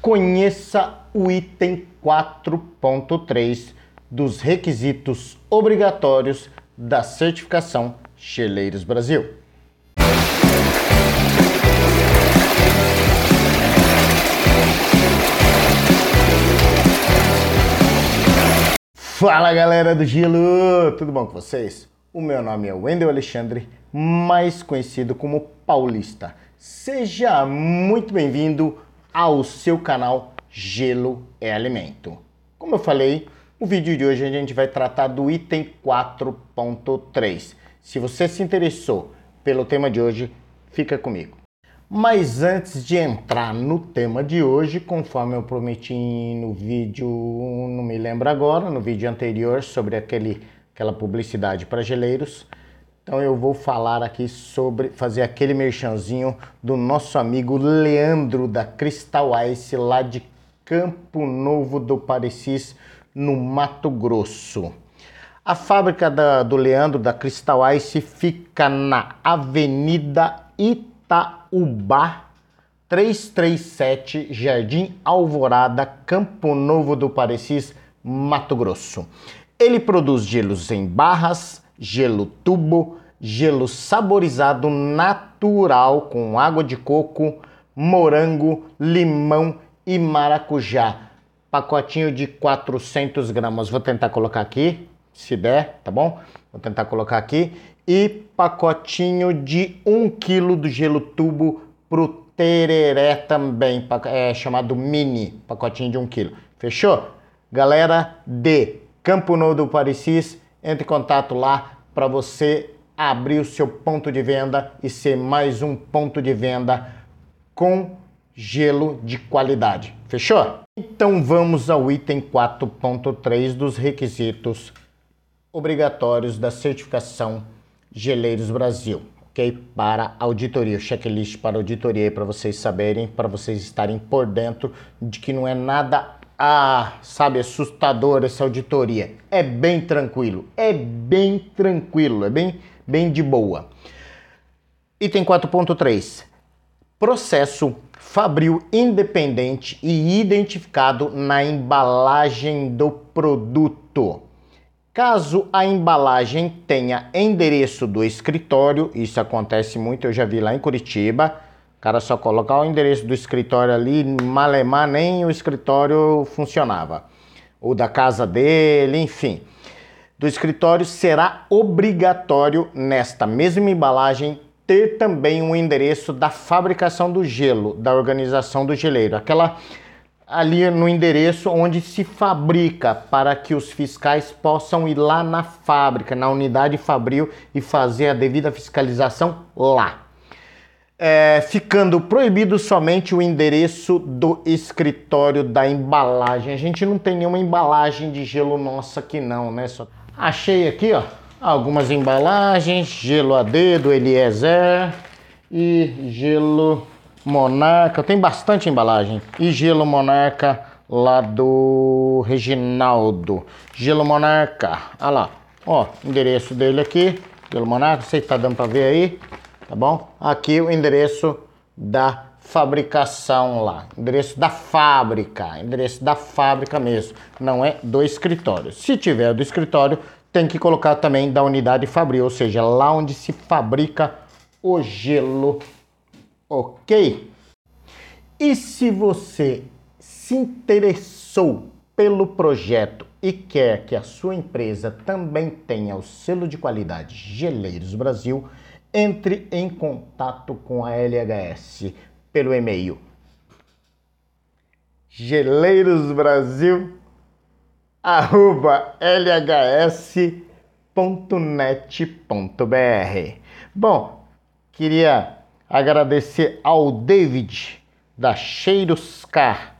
conheça o item 4.3 dos requisitos obrigatórios da certificação Geleiros Brasil. Fala galera do Gelo, tudo bom com vocês? O meu nome é Wendel Alexandre, mais conhecido como Paulista. Seja muito bem-vindo ao seu canal Gelo é Alimento. Como eu falei, o vídeo de hoje a gente vai tratar do item 4.3. Se você se interessou pelo tema de hoje, fica comigo. Mas antes de entrar no tema de hoje, conforme eu prometi no vídeo, não me lembro agora, no vídeo anterior sobre aquele, aquela publicidade para geleiros, então eu vou falar aqui sobre fazer aquele merchanzinho do nosso amigo Leandro da Crystal Ice lá de Campo Novo do Parecis, no Mato Grosso. A fábrica da, do Leandro da Crystal Ice fica na Avenida Itaúba 337, Jardim Alvorada, Campo Novo do Parecis, Mato Grosso. Ele produz gelos em barras, gelo tubo, gelo saborizado natural com água de coco, morango, limão e maracujá. Pacotinho de 400 gramas. Vou tentar colocar aqui, se der, tá bom? Vou tentar colocar aqui. E pacotinho de 1 kg do gelo tubo pro tereré também, é chamado mini, pacotinho de 1 kg. Fechou? Galera de Campo Novo do Parecis, entre em contato lá para você abrir o seu ponto de venda e ser mais um ponto de venda com gelo de qualidade. Fechou? Então vamos ao item 4.3 dos requisitos obrigatórios da certificação Geleiros Brasil, ok? Para auditoria, checklist para auditoria para vocês saberem, para vocês estarem por dentro de que não é nada ah, sabe, assustador essa auditoria. É bem tranquilo, é bem tranquilo, é bem, bem de boa. Item 4.3. Processo fabril independente e identificado na embalagem do produto. Caso a embalagem tenha endereço do escritório, isso acontece muito, eu já vi lá em Curitiba, o cara só colocar o endereço do escritório ali, malemar nem o escritório funcionava. Ou da casa dele, enfim. Do escritório será obrigatório nesta mesma embalagem ter também um endereço da fabricação do gelo, da organização do geleiro, aquela ali no endereço onde se fabrica para que os fiscais possam ir lá na fábrica, na unidade fabril e fazer a devida fiscalização lá é, ficando proibido somente o endereço do escritório da embalagem. A gente não tem nenhuma embalagem de gelo nossa aqui não, né? Só... Achei aqui, ó, algumas embalagens, gelo AD do Eliezer e gelo Monarca, tem bastante embalagem. E gelo Monarca lá do Reginaldo. Gelo Monarca, olha lá, ó, endereço dele aqui, gelo Monarca, não sei se tá dando para ver aí tá bom? Aqui o endereço da fabricação lá, endereço da fábrica, endereço da fábrica mesmo, não é do escritório. Se tiver do escritório, tem que colocar também da unidade fabril, ou seja, lá onde se fabrica o gelo, ok? E se você se interessou pelo projeto e quer que a sua empresa também tenha o selo de qualidade Geleiros Brasil, entre em contato com a LHS pelo e-mail geleirosbrasil@lhs.net.br. Bom, queria agradecer ao David da Cheiros Car,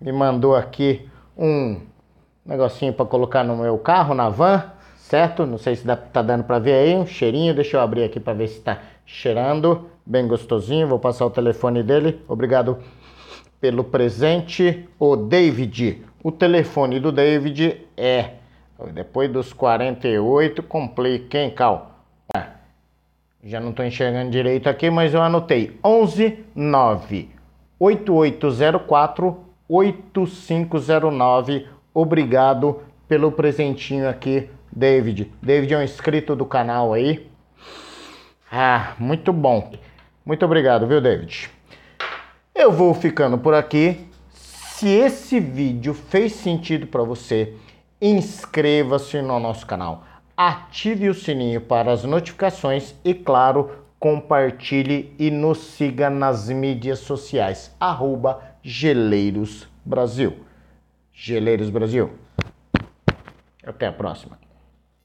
me mandou aqui um negocinho para colocar no meu carro, na van certo? Não sei se dá, tá dando para ver aí, um cheirinho. Deixa eu abrir aqui para ver se está cheirando. Bem gostosinho. Vou passar o telefone dele. Obrigado pelo presente. O David. O telefone do David é depois dos 48, complica, hein, Cal? É. Já não estou enxergando direito aqui, mas eu anotei. 11 9 8804 8509. Obrigado pelo presentinho aqui, David. David é um inscrito do canal aí. Ah, muito bom. Muito obrigado, viu, David? Eu vou ficando por aqui. Se esse vídeo fez sentido para você, inscreva-se no nosso canal, ative o sininho para as notificações e, claro, compartilhe e nos siga nas mídias sociais, arroba Geleiros Brasil. Geleiros Brasil. Até a próxima.